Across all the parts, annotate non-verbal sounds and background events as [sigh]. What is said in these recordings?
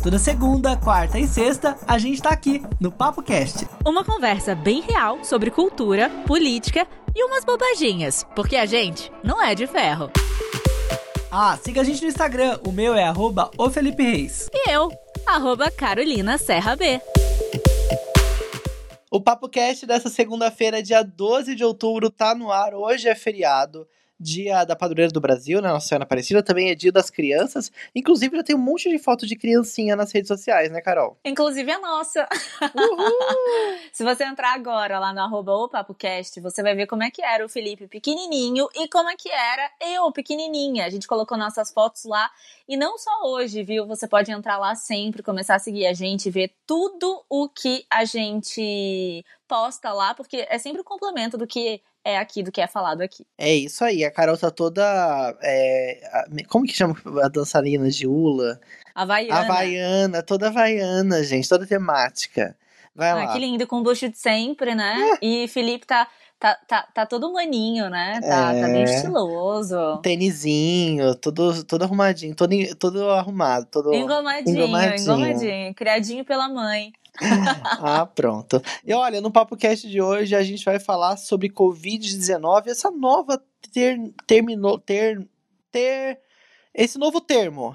Toda segunda, quarta e sexta, a gente tá aqui no Papo Cast. Uma conversa bem real sobre cultura, política e umas bobaginhas, porque a gente não é de ferro. Ah, siga a gente no Instagram, o meu é arroba o Felipe Reis. E eu, arroba Carolina Serra B. O Papo Cast dessa segunda-feira, dia 12 de outubro, tá no ar. Hoje é feriado dia da padroeira do Brasil, né? Nossa Senhora Aparecida, também é dia das crianças. Inclusive, já tem um monte de foto de criancinha nas redes sociais, né, Carol? Inclusive a nossa. [laughs] Se você entrar agora lá no arroba OpapoCast, você vai ver como é que era o Felipe pequenininho e como é que era eu pequenininha. A gente colocou nossas fotos lá e não só hoje, viu? Você pode entrar lá sempre, começar a seguir a gente, ver tudo o que a gente posta lá, porque é sempre o um complemento do que é aqui do que é falado aqui. É isso aí, a Carol tá toda. É, como que chama a dançarina de Ula? Havaiana. Havaiana, toda havaiana, gente, toda temática. Vai ah, lá. Que lindo, com o bucho de sempre, né? É. E Felipe tá tá, tá, tá todo maninho, né? Tá, é, tá bem é. estiloso. Tênisinho, todo, todo arrumadinho, todo, todo arrumado. Todo engomadinho, engomadinho, engomadinho. Criadinho pela mãe. [laughs] ah, pronto. E olha, no Papo Cast de hoje a gente vai falar sobre Covid-19, essa nova ter, terminou, ter, ter, esse novo termo.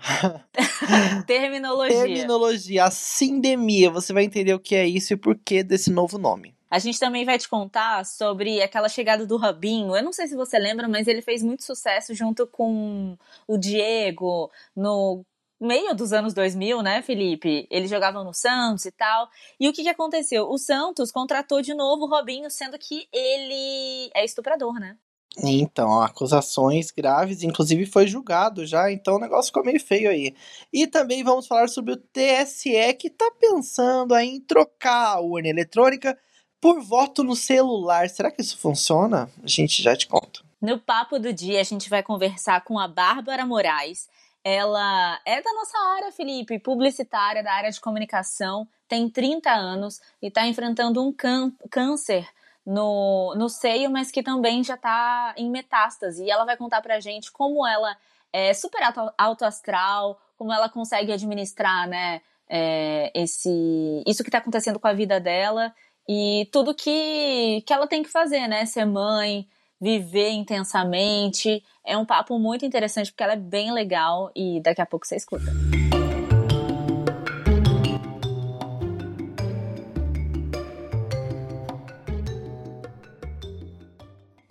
[laughs] Terminologia. Terminologia, a sindemia. Você vai entender o que é isso e por que desse novo nome. A gente também vai te contar sobre aquela chegada do Robinho. Eu não sei se você lembra, mas ele fez muito sucesso junto com o Diego no meio dos anos 2000, né, Felipe? Eles jogavam no Santos e tal. E o que, que aconteceu? O Santos contratou de novo o Robinho, sendo que ele é estuprador, né? Então, acusações graves, inclusive foi julgado já, então o negócio ficou meio feio aí. E também vamos falar sobre o TSE que tá pensando em trocar a urna eletrônica por voto no celular. Será que isso funciona? A gente já te conta. No papo do dia, a gente vai conversar com a Bárbara Moraes, ela é da nossa área, Felipe, publicitária, da área de comunicação, tem 30 anos e está enfrentando um câncer no, no seio, mas que também já está em metástase. E ela vai contar pra gente como ela é super alto astral, como ela consegue administrar, né, é, esse, isso que está acontecendo com a vida dela e tudo que, que ela tem que fazer, né, ser mãe, viver intensamente. É um papo muito interessante porque ela é bem legal e daqui a pouco você escuta.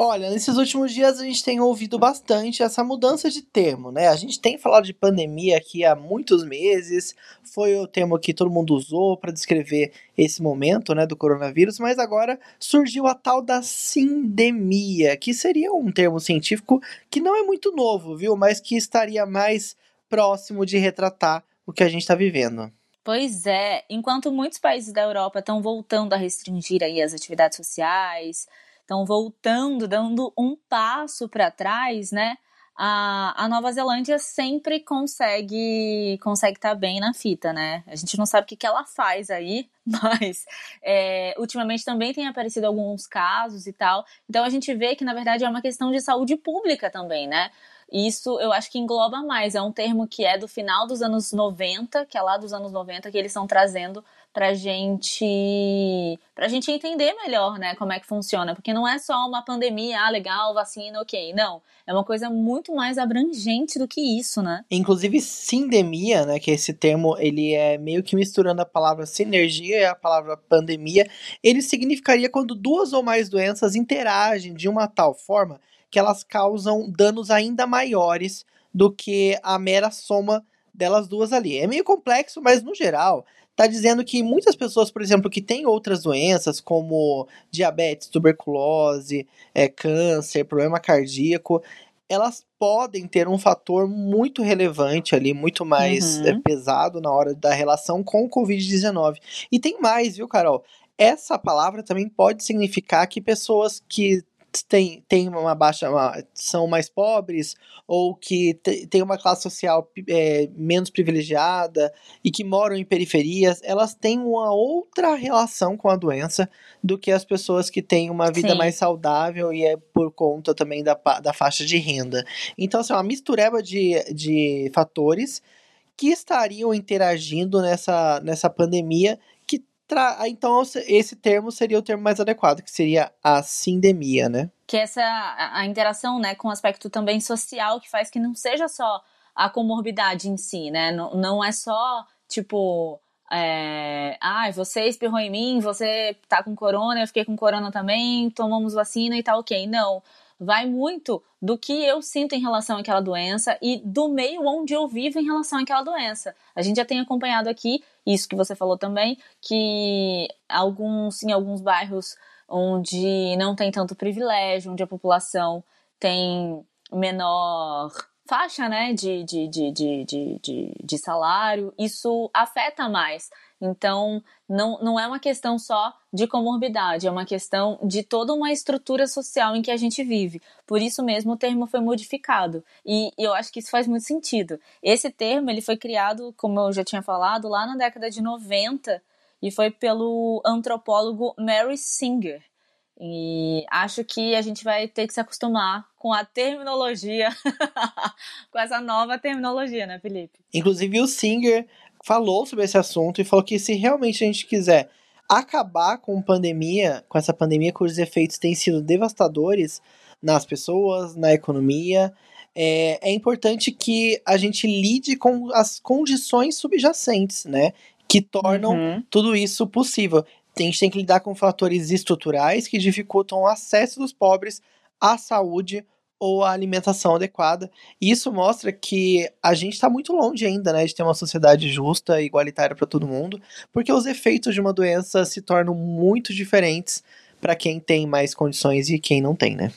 Olha, nesses últimos dias a gente tem ouvido bastante essa mudança de termo, né? A gente tem falado de pandemia aqui há muitos meses, foi o termo que todo mundo usou para descrever esse momento, né, do coronavírus, mas agora surgiu a tal da sindemia, que seria um termo científico que não é muito novo, viu? Mas que estaria mais próximo de retratar o que a gente está vivendo. Pois é, enquanto muitos países da Europa estão voltando a restringir aí as atividades sociais, estão voltando, dando um passo para trás, né? A, a Nova Zelândia sempre consegue consegue estar tá bem na fita, né? A gente não sabe o que, que ela faz aí, [laughs] mas é, ultimamente também tem aparecido alguns casos e tal. Então a gente vê que na verdade é uma questão de saúde pública também, né? Isso eu acho que engloba mais. É um termo que é do final dos anos 90, que é lá dos anos 90 que eles estão trazendo pra gente pra gente entender melhor, né, como é que funciona, porque não é só uma pandemia, ah, legal, vacina, OK. Não, é uma coisa muito mais abrangente do que isso, né? Inclusive sindemia, né, que esse termo ele é meio que misturando a palavra sinergia e a palavra pandemia, ele significaria quando duas ou mais doenças interagem de uma tal forma que elas causam danos ainda maiores do que a mera soma delas duas ali. É meio complexo, mas no geral está dizendo que muitas pessoas, por exemplo, que têm outras doenças, como diabetes, tuberculose, é, câncer, problema cardíaco, elas podem ter um fator muito relevante ali, muito mais uhum. é, pesado na hora da relação com o Covid-19. E tem mais, viu, Carol? Essa palavra também pode significar que pessoas que tem, tem uma baixa, uma, são mais pobres, ou que tem uma classe social é, menos privilegiada e que moram em periferias, elas têm uma outra relação com a doença do que as pessoas que têm uma vida Sim. mais saudável e é por conta também da, da faixa de renda. Então, assim, é uma mistureba de, de fatores que estariam interagindo nessa, nessa pandemia. Tra... Então, esse termo seria o termo mais adequado, que seria a sindemia, né? Que essa a interação né, com o aspecto também social, que faz que não seja só a comorbidade em si, né? Não, não é só, tipo, é, ah, você espirrou em mim, você tá com corona, eu fiquei com corona também, tomamos vacina e tá ok. Não vai muito do que eu sinto em relação àquela doença e do meio onde eu vivo em relação àquela doença. A gente já tem acompanhado aqui, isso que você falou também, que alguns, em alguns bairros onde não tem tanto privilégio, onde a população tem menor faixa né, de, de, de, de, de, salário, isso afeta mais. Então, não, não é uma questão só de comorbidade, é uma questão de toda uma estrutura social em que a gente vive. Por isso mesmo o termo foi modificado. E, e eu acho que isso faz muito sentido. Esse termo ele foi criado, como eu já tinha falado, lá na década de 90 e foi pelo antropólogo Mary Singer. E acho que a gente vai ter que se acostumar com a terminologia, [laughs] com essa nova terminologia, né, Felipe? Inclusive o Singer falou sobre esse assunto e falou que se realmente a gente quiser acabar com pandemia, com essa pandemia cujos efeitos têm sido devastadores nas pessoas, na economia, é, é importante que a gente lide com as condições subjacentes, né? Que tornam uhum. tudo isso possível a gente tem que lidar com fatores estruturais que dificultam o acesso dos pobres à saúde ou à alimentação adequada. E isso mostra que a gente está muito longe ainda né, de ter uma sociedade justa e igualitária para todo mundo, porque os efeitos de uma doença se tornam muito diferentes para quem tem mais condições e quem não tem, né?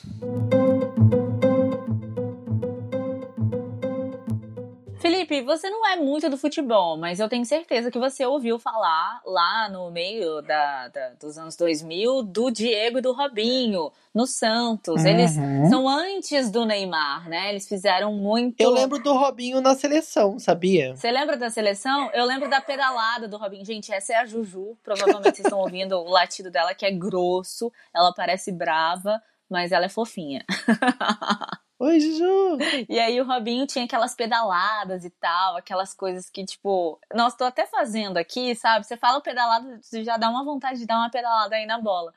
Felipe, você não é muito do futebol, mas eu tenho certeza que você ouviu falar lá no meio da, da dos anos 2000 do Diego e do Robinho no Santos. Uhum. Eles são antes do Neymar, né? Eles fizeram muito. Eu lembro do Robinho na seleção, sabia? Você lembra da seleção? Eu lembro da pedalada do Robinho. Gente, essa é a Juju. Provavelmente vocês estão ouvindo o latido dela, que é grosso. Ela parece brava, mas ela é fofinha. [laughs] Oi, Juju! [laughs] E aí o Robinho tinha aquelas pedaladas e tal, aquelas coisas que, tipo, nossa, tô até fazendo aqui, sabe? Você fala pedalada, você já dá uma vontade de dar uma pedalada aí na bola.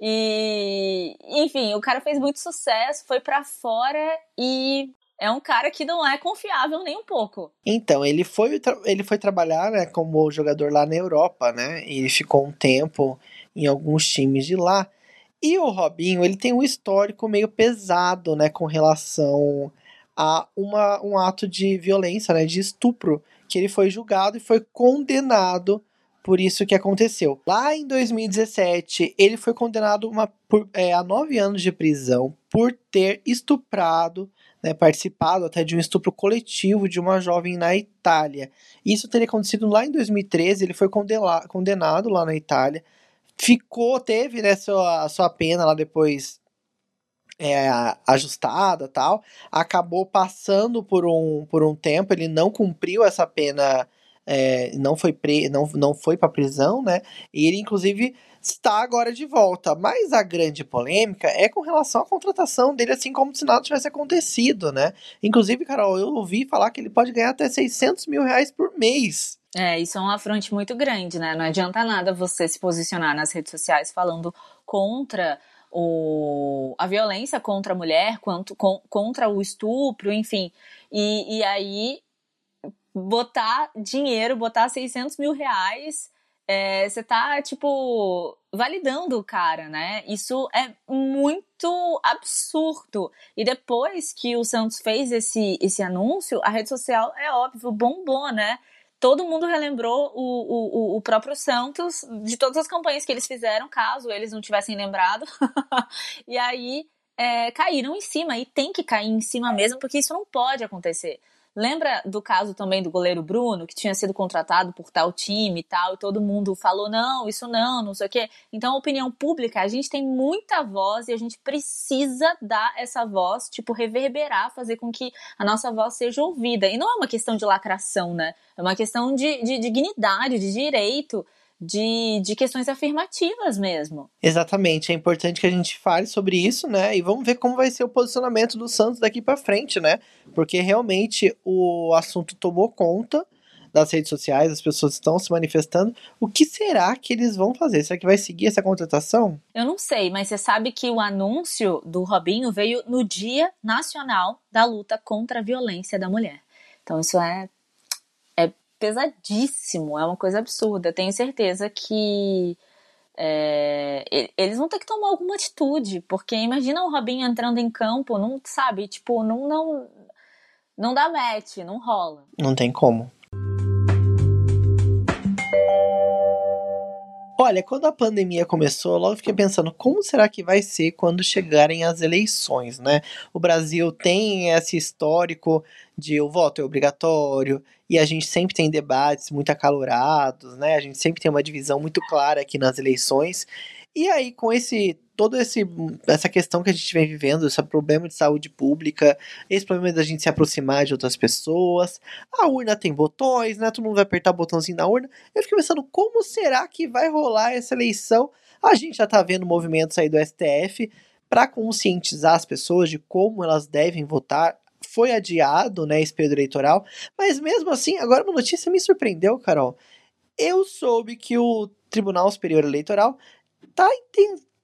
E, enfim, o cara fez muito sucesso, foi para fora e é um cara que não é confiável nem um pouco. Então, ele foi, ele foi trabalhar né, como jogador lá na Europa, né? E ele ficou um tempo em alguns times de lá. E o Robinho, ele tem um histórico meio pesado, né, com relação a uma, um ato de violência, né, de estupro, que ele foi julgado e foi condenado por isso que aconteceu. Lá em 2017, ele foi condenado uma, por, é, a nove anos de prisão por ter estuprado, né, participado até de um estupro coletivo de uma jovem na Itália. Isso teria acontecido lá em 2013, ele foi condenado lá na Itália ficou, teve né, sua, sua pena lá depois é, ajustada tal, acabou passando por um, por um tempo, ele não cumpriu essa pena, é, não foi pre, não, não foi para prisão, né? E ele inclusive está agora de volta. Mas a grande polêmica é com relação à contratação dele, assim como se nada tivesse acontecido, né? Inclusive, Carol, eu ouvi falar que ele pode ganhar até 600 mil reais por mês. É, isso é um afronte muito grande, né? Não adianta nada você se posicionar nas redes sociais falando contra o, a violência contra a mulher, quanto, com, contra o estupro, enfim. E, e aí botar dinheiro, botar 600 mil reais, é, você tá, tipo, validando o cara, né? Isso é muito absurdo. E depois que o Santos fez esse, esse anúncio, a rede social, é óbvio, bombou, né? Todo mundo relembrou o, o, o próprio Santos de todas as campanhas que eles fizeram, caso eles não tivessem lembrado. [laughs] e aí é, caíram em cima, e tem que cair em cima mesmo, porque isso não pode acontecer. Lembra do caso também do goleiro Bruno, que tinha sido contratado por tal time e tal, e todo mundo falou: não, isso não, não sei o quê. Então, a opinião pública, a gente tem muita voz e a gente precisa dar essa voz, tipo, reverberar, fazer com que a nossa voz seja ouvida. E não é uma questão de lacração, né? É uma questão de, de dignidade, de direito de, de questões afirmativas mesmo. Exatamente, é importante que a gente fale sobre isso, né? E vamos ver como vai ser o posicionamento do Santos daqui para frente, né? Porque realmente o assunto tomou conta, das redes sociais, as pessoas estão se manifestando. O que será que eles vão fazer? Será que vai seguir essa contratação? Eu não sei, mas você sabe que o anúncio do Robinho veio no Dia Nacional da Luta contra a Violência da Mulher. Então isso é, é pesadíssimo, é uma coisa absurda. Tenho certeza que é, eles vão ter que tomar alguma atitude, porque imagina o Robinho entrando em campo, não sabe, tipo, não, não, não dá match, não rola. Não tem como. Olha, quando a pandemia começou, eu logo fiquei pensando como será que vai ser quando chegarem as eleições, né? O Brasil tem esse histórico de o voto é obrigatório e a gente sempre tem debates muito acalorados, né? A gente sempre tem uma divisão muito clara aqui nas eleições. E aí, com esse toda esse, essa questão que a gente vem vivendo, esse problema de saúde pública, esse problema da gente se aproximar de outras pessoas, a urna tem botões, né? Todo mundo vai apertar o botãozinho na urna. Eu fiquei pensando, como será que vai rolar essa eleição? A gente já tá vendo movimentos aí do STF para conscientizar as pessoas de como elas devem votar. Foi adiado, né, esse período eleitoral, mas mesmo assim, agora uma notícia me surpreendeu, Carol. Eu soube que o Tribunal Superior Eleitoral tá,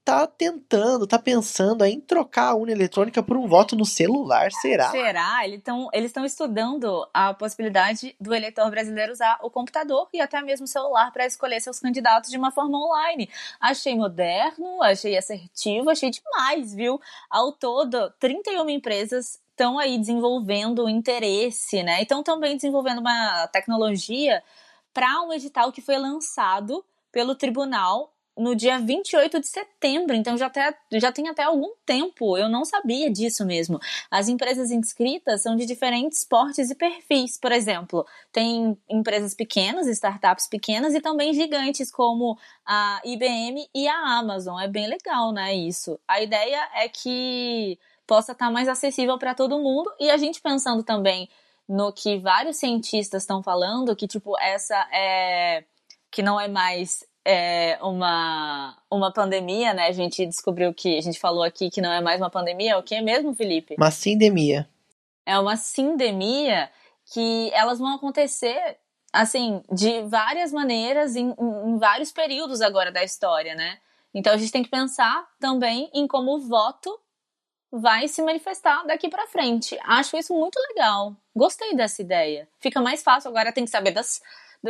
tá tentando, tá pensando em trocar a urna eletrônica por um voto no celular, será? Será? Eles estão eles estudando a possibilidade do eleitor brasileiro usar o computador e até mesmo o celular para escolher seus candidatos de uma forma online. Achei moderno, achei assertivo, achei demais, viu? Ao todo, 31 empresas estão aí desenvolvendo interesse, né? Estão também desenvolvendo uma tecnologia para um edital que foi lançado pelo tribunal no dia 28 de setembro, então já, até, já tem até algum tempo, eu não sabia disso mesmo. As empresas inscritas são de diferentes portes e perfis, por exemplo, tem empresas pequenas, startups pequenas e também gigantes como a IBM e a Amazon. É bem legal, né, isso. A ideia é que possa estar mais acessível para todo mundo e a gente pensando também no que vários cientistas estão falando, que tipo, essa é que não é mais é, uma, uma pandemia, né? A gente descobriu que, a gente falou aqui que não é mais uma pandemia, é o que é mesmo, Felipe? Uma sindemia. É uma sindemia que elas vão acontecer, assim, de várias maneiras, em, em vários períodos agora da história, né? Então a gente tem que pensar também em como o voto vai se manifestar daqui para frente. Acho isso muito legal. Gostei dessa ideia. Fica mais fácil agora, tem que saber das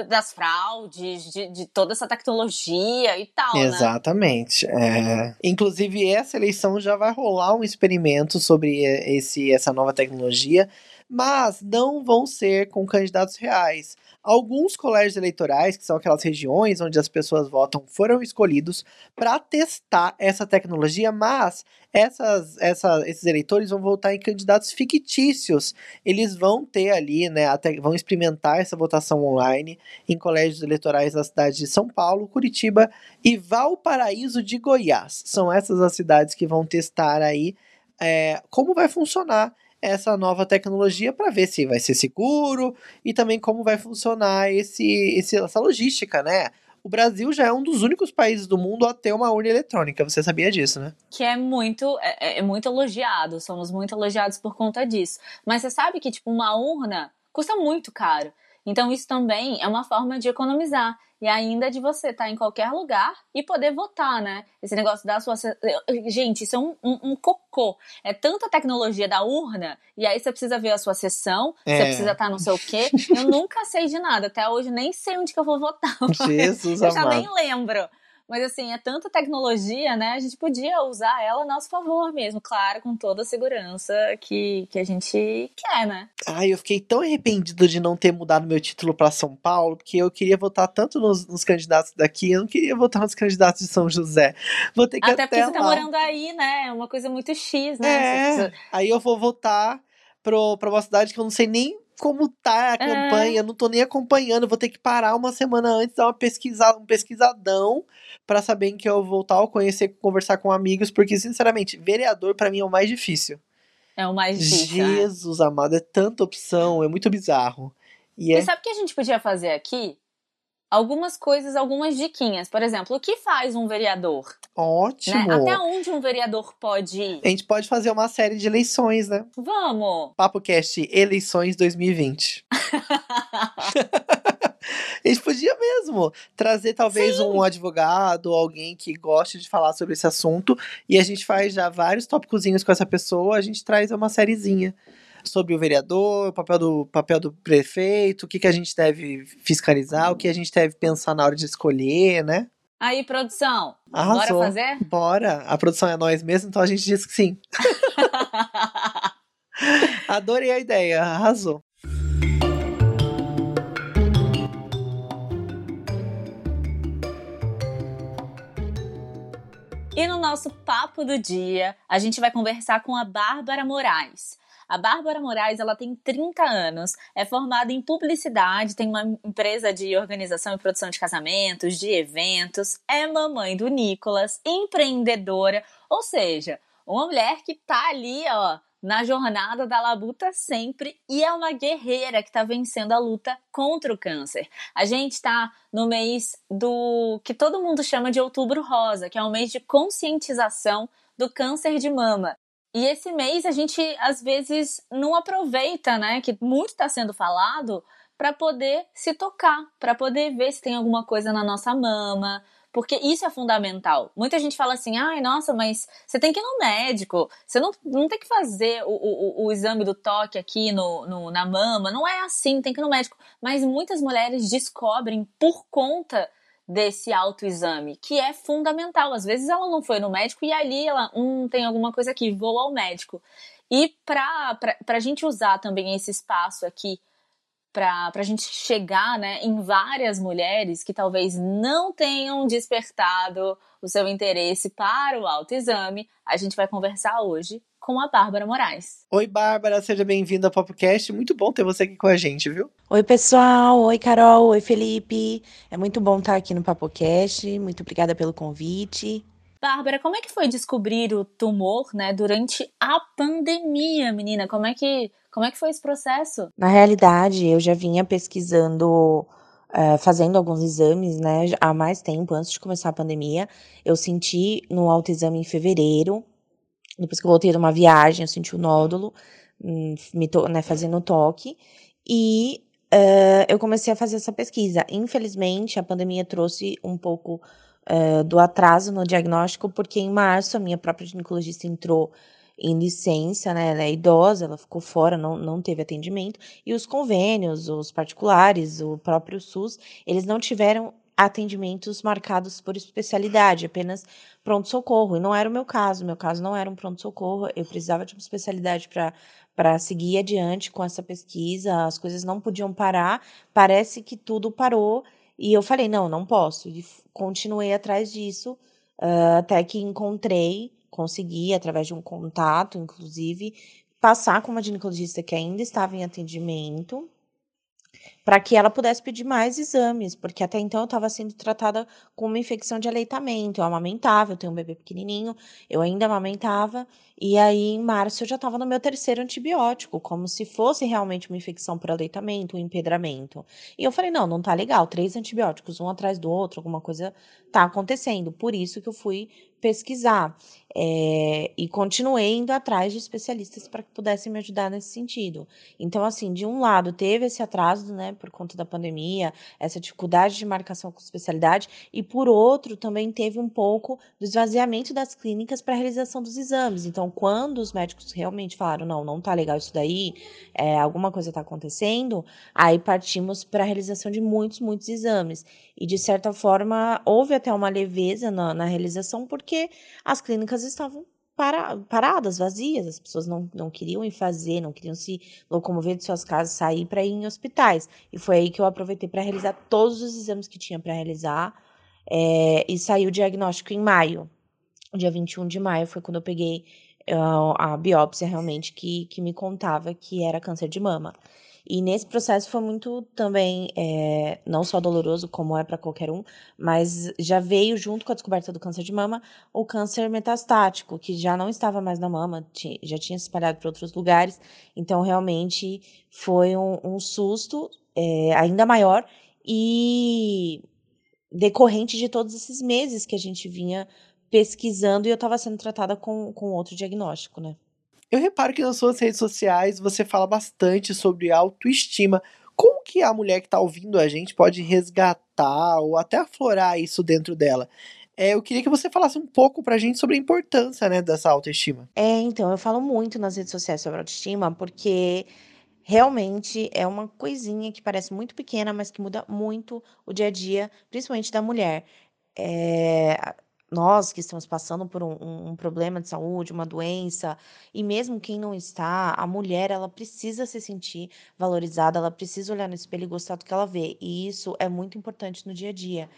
das fraudes, de, de, toda essa tecnologia e tal. Né? Exatamente. Né? É. Inclusive, essa eleição já vai rolar um experimento sobre esse, essa nova tecnologia, mas não vão ser com candidatos reais. Alguns colégios eleitorais, que são aquelas regiões onde as pessoas votam, foram escolhidos para testar essa tecnologia, mas essas, essa, esses eleitores vão votar em candidatos fictícios. Eles vão ter ali, né, até, vão experimentar essa votação online em colégios eleitorais da cidade de São Paulo, Curitiba e Valparaíso de Goiás. São essas as cidades que vão testar aí é, como vai funcionar essa nova tecnologia para ver se vai ser seguro e também como vai funcionar esse, esse, essa logística, né? O Brasil já é um dos únicos países do mundo a ter uma urna eletrônica. Você sabia disso, né? Que é muito, é, é muito elogiado. Somos muito elogiados por conta disso. Mas você sabe que, tipo, uma urna custa muito caro. Então, isso também é uma forma de economizar e ainda de você estar tá em qualquer lugar e poder votar, né? Esse negócio da sua. Gente, isso é um, um, um, cocô. É tanta tecnologia da urna, e aí você precisa ver a sua sessão, é. você precisa estar tá não sei o quê. Eu nunca sei de nada. Até hoje nem sei onde que eu vou votar. [laughs] Jesus eu amado. já nem lembro. Mas assim, é tanta tecnologia, né? A gente podia usar ela a nosso favor mesmo, claro, com toda a segurança que, que a gente quer, né? Ai, eu fiquei tão arrependido de não ter mudado meu título para São Paulo, porque eu queria votar tanto nos, nos, candidatos daqui, eu não queria votar nos candidatos de São José. Vou ter que até, até porque lá. você tá morando aí, né? É uma coisa muito X, né? É, precisa... aí eu vou votar pro, pra uma cidade que eu não sei nem como tá a é. campanha, não tô nem acompanhando, vou ter que parar uma semana antes, dar uma pesquisada, um pesquisadão para saber em que eu vou voltar, conhecer, conversar com amigos, porque sinceramente, vereador para mim é o mais difícil. É o mais difícil. É. Jesus é. amado, é tanta opção, é muito bizarro. E, é... e sabe o que a gente podia fazer aqui? Algumas coisas, algumas diquinhas. Por exemplo, o que faz um vereador? Ótimo! Né? Até onde um vereador pode ir? A gente pode fazer uma série de eleições, né? Vamos! Papo Cast Eleições 2020. [laughs] A gente podia mesmo trazer talvez Sim. um advogado ou alguém que goste de falar sobre esse assunto e a gente faz já vários tópicozinhos com essa pessoa, a gente traz uma sériezinha sobre o vereador, o papel do, papel do prefeito, o que, que a gente deve fiscalizar, o que a gente deve pensar na hora de escolher, né? Aí, produção, Arrasou. bora fazer? Bora. A produção é nós mesmos, então a gente diz que sim. [laughs] Adorei a ideia, arrasou. E no nosso papo do dia, a gente vai conversar com a Bárbara Moraes. A Bárbara Moraes, ela tem 30 anos, é formada em publicidade, tem uma empresa de organização e produção de casamentos, de eventos, é mamãe do Nicolas, empreendedora, ou seja, uma mulher que tá ali, ó, na jornada da labuta sempre e é uma guerreira que está vencendo a luta contra o câncer. A gente está no mês do que todo mundo chama de Outubro Rosa, que é um mês de conscientização do câncer de mama. E esse mês a gente às vezes não aproveita, né, que muito está sendo falado para poder se tocar, para poder ver se tem alguma coisa na nossa mama, porque isso é fundamental. Muita gente fala assim, ai, nossa, mas você tem que ir no médico, você não, não tem que fazer o, o, o exame do toque aqui no, no, na mama, não é assim, tem que ir no médico. Mas muitas mulheres descobrem por conta desse autoexame, que é fundamental. Às vezes ela não foi no médico e ali ela, hum, tem alguma coisa aqui, vou ao médico. E para a gente usar também esse espaço aqui para a gente chegar né, em várias mulheres que talvez não tenham despertado o seu interesse para o autoexame, a gente vai conversar hoje com a Bárbara Moraes. Oi, Bárbara, seja bem-vinda ao Popcast. Muito bom ter você aqui com a gente, viu? Oi, pessoal. Oi, Carol. Oi, Felipe. É muito bom estar aqui no Popcast. Muito obrigada pelo convite. Bárbara, como é que foi descobrir o tumor, né, durante a pandemia, menina? Como é que como é que foi esse processo? Na realidade, eu já vinha pesquisando, uh, fazendo alguns exames, né, há mais tempo, antes de começar a pandemia. Eu senti no autoexame em fevereiro, depois que eu voltei de uma viagem, eu senti o nódulo, hum, me to, né, fazendo toque, e uh, eu comecei a fazer essa pesquisa. Infelizmente, a pandemia trouxe um pouco uh, do atraso no diagnóstico, porque em março a minha própria ginecologista entrou em licença, né? Ela é idosa, ela ficou fora, não, não teve atendimento. E os convênios, os particulares, o próprio SUS, eles não tiveram atendimentos marcados por especialidade, apenas pronto-socorro. E não era o meu caso, meu caso não era um pronto-socorro, eu precisava de uma especialidade para seguir adiante com essa pesquisa, as coisas não podiam parar, parece que tudo parou, e eu falei, não, não posso, e continuei atrás disso, uh, até que encontrei consegui, através de um contato, inclusive, passar com uma ginecologista que ainda estava em atendimento para que ela pudesse pedir mais exames, porque até então eu estava sendo tratada com uma infecção de aleitamento. Eu amamentava, eu tenho um bebê pequenininho, eu ainda amamentava, e aí em março eu já estava no meu terceiro antibiótico, como se fosse realmente uma infecção por aleitamento, um empedramento. E eu falei: não, não tá legal, três antibióticos, um atrás do outro, alguma coisa tá acontecendo. Por isso que eu fui pesquisar. É, e continuei indo atrás de especialistas para que pudessem me ajudar nesse sentido. Então, assim, de um lado, teve esse atraso, né, por conta da pandemia, essa dificuldade de marcação com especialidade, e por outro, também teve um pouco do esvaziamento das clínicas para a realização dos exames. Então, quando os médicos realmente falaram, não, não tá legal isso daí, é, alguma coisa está acontecendo, aí partimos para a realização de muitos, muitos exames. E, de certa forma, houve até uma leveza na, na realização, porque as clínicas estavam para, paradas, vazias, as pessoas não, não queriam ir fazer, não queriam se locomover de suas casas, sair para ir em hospitais. E foi aí que eu aproveitei para realizar todos os exames que tinha para realizar. É, e saiu o diagnóstico em maio. Dia 21 de maio foi quando eu peguei uh, a biópsia realmente que, que me contava que era câncer de mama. E nesse processo foi muito também, é, não só doloroso, como é para qualquer um, mas já veio junto com a descoberta do câncer de mama o câncer metastático, que já não estava mais na mama, já tinha se espalhado para outros lugares. Então, realmente foi um, um susto é, ainda maior e decorrente de todos esses meses que a gente vinha pesquisando e eu estava sendo tratada com, com outro diagnóstico, né? Eu reparo que nas suas redes sociais você fala bastante sobre autoestima. Como que a mulher que está ouvindo a gente pode resgatar ou até aflorar isso dentro dela? É, eu queria que você falasse um pouco pra gente sobre a importância, né, dessa autoestima. É, então, eu falo muito nas redes sociais sobre autoestima, porque realmente é uma coisinha que parece muito pequena, mas que muda muito o dia a dia, principalmente da mulher. É, nós que estamos passando por um, um, problema de saúde, uma doença, e mesmo quem não está, a mulher ela precisa se sentir valorizada, ela precisa olhar no espelho e gostar do que ela vê, e isso é muito importante no dia a dia.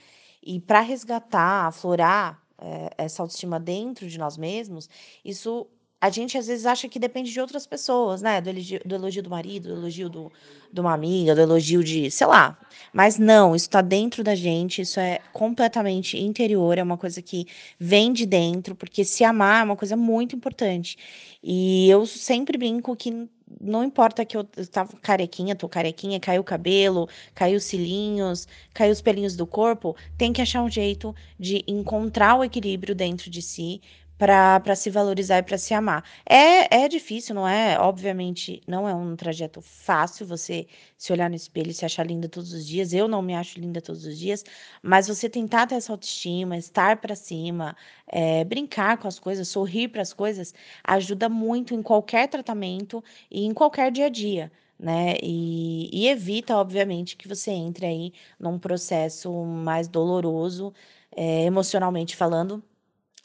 E para resgatar, aflorar é, essa autoestima dentro de nós mesmos, isso a gente às vezes acha que depende de outras pessoas, né? Do elogio do, elogio do marido, do elogio do, de uma amiga, do elogio de, sei lá. Mas não, isso está dentro da gente, isso é completamente interior, é uma coisa que vem de dentro, porque se amar é uma coisa muito importante. E eu sempre brinco que não importa que eu estava carequinha, tô carequinha, caiu o cabelo, caiu os cílinhos, caiu os pelinhos do corpo, tem que achar um jeito de encontrar o equilíbrio dentro de si para se valorizar e para se amar. É, é difícil, não é? Obviamente, não é um trajeto fácil você se olhar no espelho e se achar linda todos os dias. Eu não me acho linda todos os dias, mas você tentar ter essa autoestima, estar para cima, é, brincar com as coisas, sorrir para as coisas, ajuda muito em qualquer tratamento e em qualquer dia a dia. Né? E, e evita, obviamente, que você entre aí num processo mais doloroso, é, emocionalmente falando,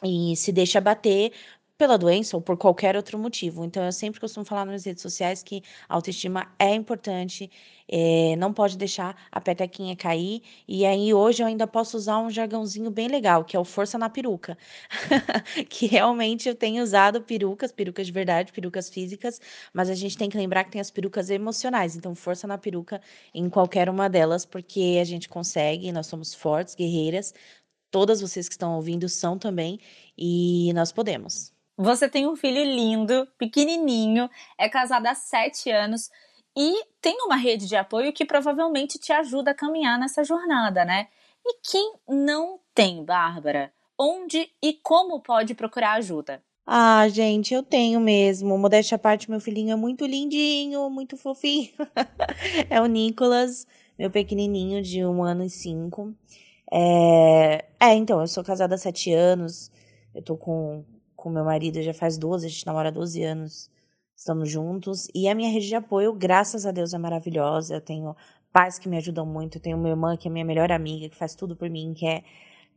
e se deixa bater pela doença ou por qualquer outro motivo. Então, eu sempre costumo falar nas redes sociais que a autoestima é importante, é, não pode deixar a petequinha cair. E aí, hoje, eu ainda posso usar um jargãozinho bem legal, que é o força na peruca. [laughs] que realmente eu tenho usado perucas, perucas de verdade, perucas físicas, mas a gente tem que lembrar que tem as perucas emocionais. Então, força na peruca em qualquer uma delas, porque a gente consegue, nós somos fortes, guerreiras, todas vocês que estão ouvindo são também, e nós podemos. Você tem um filho lindo, pequenininho, é casada há sete anos e tem uma rede de apoio que provavelmente te ajuda a caminhar nessa jornada, né? E quem não tem, Bárbara? Onde e como pode procurar ajuda? Ah, gente, eu tenho mesmo. Modéstia à parte, meu filhinho é muito lindinho, muito fofinho. [laughs] é o Nicolas, meu pequenininho de um ano e cinco. É, é, então, eu sou casada há sete anos, eu tô com, com meu marido já faz 12, a gente namora 12 anos, estamos juntos, e a minha rede de apoio, graças a Deus, é maravilhosa, eu tenho pais que me ajudam muito, eu tenho minha irmã, que é minha melhor amiga, que faz tudo por mim, que é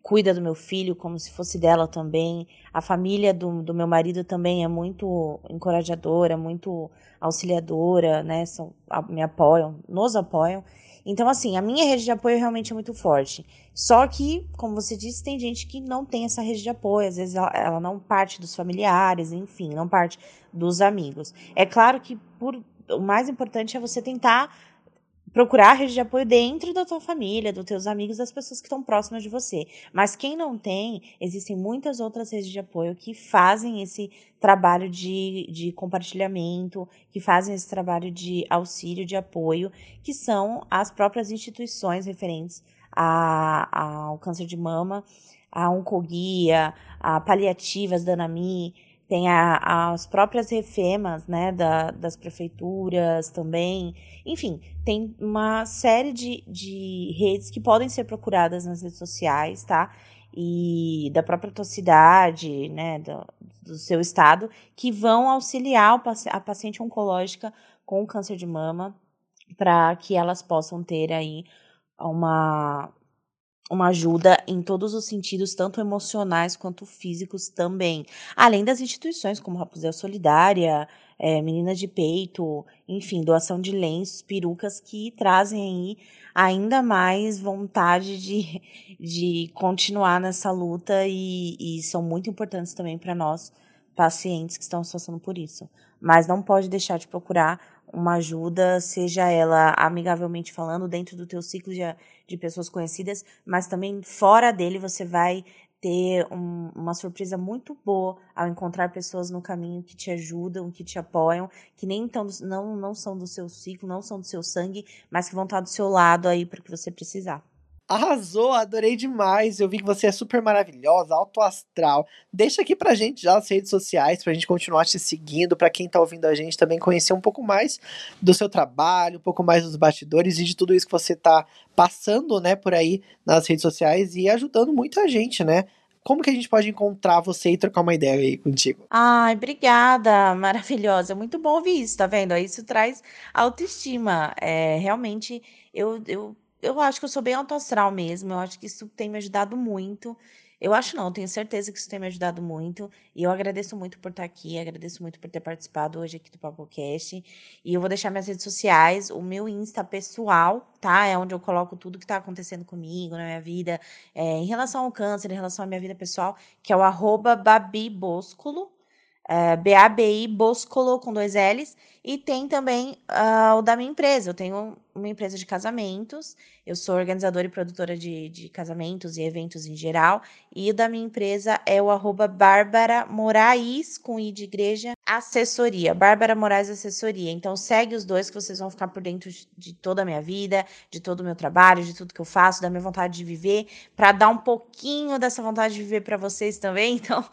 cuida do meu filho como se fosse dela também. A família do, do meu marido também é muito encorajadora, muito auxiliadora, né? São, me apoiam, nos apoiam. Então, assim, a minha rede de apoio realmente é muito forte. Só que, como você disse, tem gente que não tem essa rede de apoio, às vezes ela, ela não parte dos familiares, enfim, não parte dos amigos. É claro que por, o mais importante é você tentar procurar a rede de apoio dentro da tua família, dos teus amigos, das pessoas que estão próximas de você. Mas quem não tem, existem muitas outras redes de apoio que fazem esse trabalho de, de compartilhamento, que fazem esse trabalho de auxílio, de apoio, que são as próprias instituições referentes a, a, ao câncer de mama, a oncoguia, a paliativas da ANAMI, tem a, as próprias refemas né, da, das prefeituras também. Enfim, tem uma série de, de redes que podem ser procuradas nas redes sociais, tá? E da própria tua cidade, né, do, do seu estado, que vão auxiliar a paciente oncológica com câncer de mama para que elas possam ter aí uma, uma ajuda em todos os sentidos, tanto emocionais quanto físicos também. Além das instituições como Rapuzel Solidária, é, Meninas de Peito, enfim, doação de lenços, perucas que trazem aí ainda mais vontade de, de continuar nessa luta e, e são muito importantes também para nós, pacientes que estão passando por isso. Mas não pode deixar de procurar uma ajuda, seja ela amigavelmente falando, dentro do teu ciclo de, de pessoas conhecidas, mas também fora dele você vai ter um, uma surpresa muito boa ao encontrar pessoas no caminho que te ajudam, que te apoiam, que nem tão, não, não são do seu ciclo, não são do seu sangue, mas que vão estar do seu lado aí para que você precisar. Arrasou, adorei demais. Eu vi que você é super maravilhosa, alto astral. Deixa aqui pra gente já as redes sociais, pra gente continuar te seguindo, pra quem tá ouvindo a gente também conhecer um pouco mais do seu trabalho, um pouco mais dos bastidores e de tudo isso que você tá passando, né, por aí nas redes sociais e ajudando muita gente, né? Como que a gente pode encontrar você e trocar uma ideia aí contigo? Ai, obrigada, maravilhosa. Muito bom ouvir isso, tá vendo? Isso traz autoestima. É, realmente, eu, eu eu acho que eu sou bem autoastral mesmo. Eu acho que isso tem me ajudado muito. Eu acho não, tenho certeza que isso tem me ajudado muito. E eu agradeço muito por estar aqui, agradeço muito por ter participado hoje aqui do PapoCast. E eu vou deixar minhas redes sociais, o meu Insta pessoal, tá? É onde eu coloco tudo que está acontecendo comigo, na minha vida, é, em relação ao câncer, em relação à minha vida pessoal, que é o arroba Babi Boscolo, é, B-A-B-I Boscolo com dois L's. E tem também uh, o da minha empresa. Eu tenho uma empresa de casamentos. Eu sou organizadora e produtora de, de casamentos e eventos em geral. E o da minha empresa é o arroba Bárbara Moraes, com I de igreja, assessoria. Bárbara Moraes Assessoria. Então segue os dois que vocês vão ficar por dentro de toda a minha vida, de todo o meu trabalho, de tudo que eu faço, da minha vontade de viver, para dar um pouquinho dessa vontade de viver para vocês também. [laughs] Então,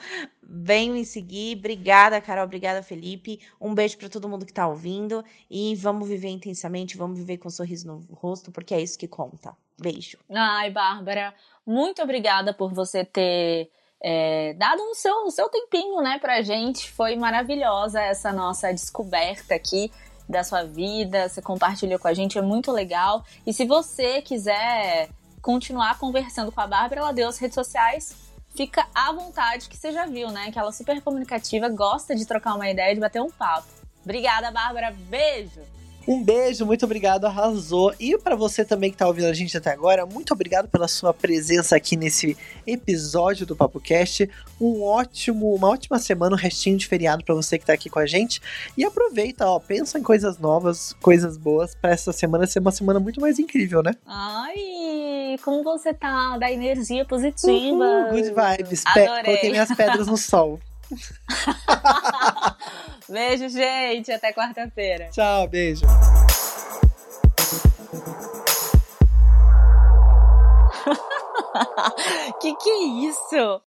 venham me seguir. Obrigada, Carol. Obrigada, Felipe. Um beijo para todo mundo que está ouvindo. E vamos viver intensamente, vamos viver com um sorriso no rosto, porque é isso que conta. Beijo. Ai, Bárbara, muito obrigada por você ter. É, dado o seu, o seu tempinho, né, pra gente. Foi maravilhosa essa nossa descoberta aqui da sua vida. Você compartilhou com a gente, é muito legal. E se você quiser continuar conversando com a Bárbara, ela deu as redes sociais fica à vontade, que você já viu, né? Que ela é super comunicativa, gosta de trocar uma ideia, de bater um papo. Obrigada, Bárbara. Beijo! Um beijo, muito obrigado, arrasou. E para você também que tá ouvindo a gente até agora, muito obrigado pela sua presença aqui nesse episódio do Papo Cast. Um ótimo, uma ótima semana, um restinho de feriado para você que tá aqui com a gente. E aproveita, ó, pensa em coisas novas, coisas boas para essa semana ser uma semana muito mais incrível, né? Ai, como você tá da energia positiva. Uhum, good vibes. Pe coloquei minhas pedras no [laughs] sol. [laughs] beijo, gente. Até quarta-feira. Tchau, beijo. [laughs] que que é isso?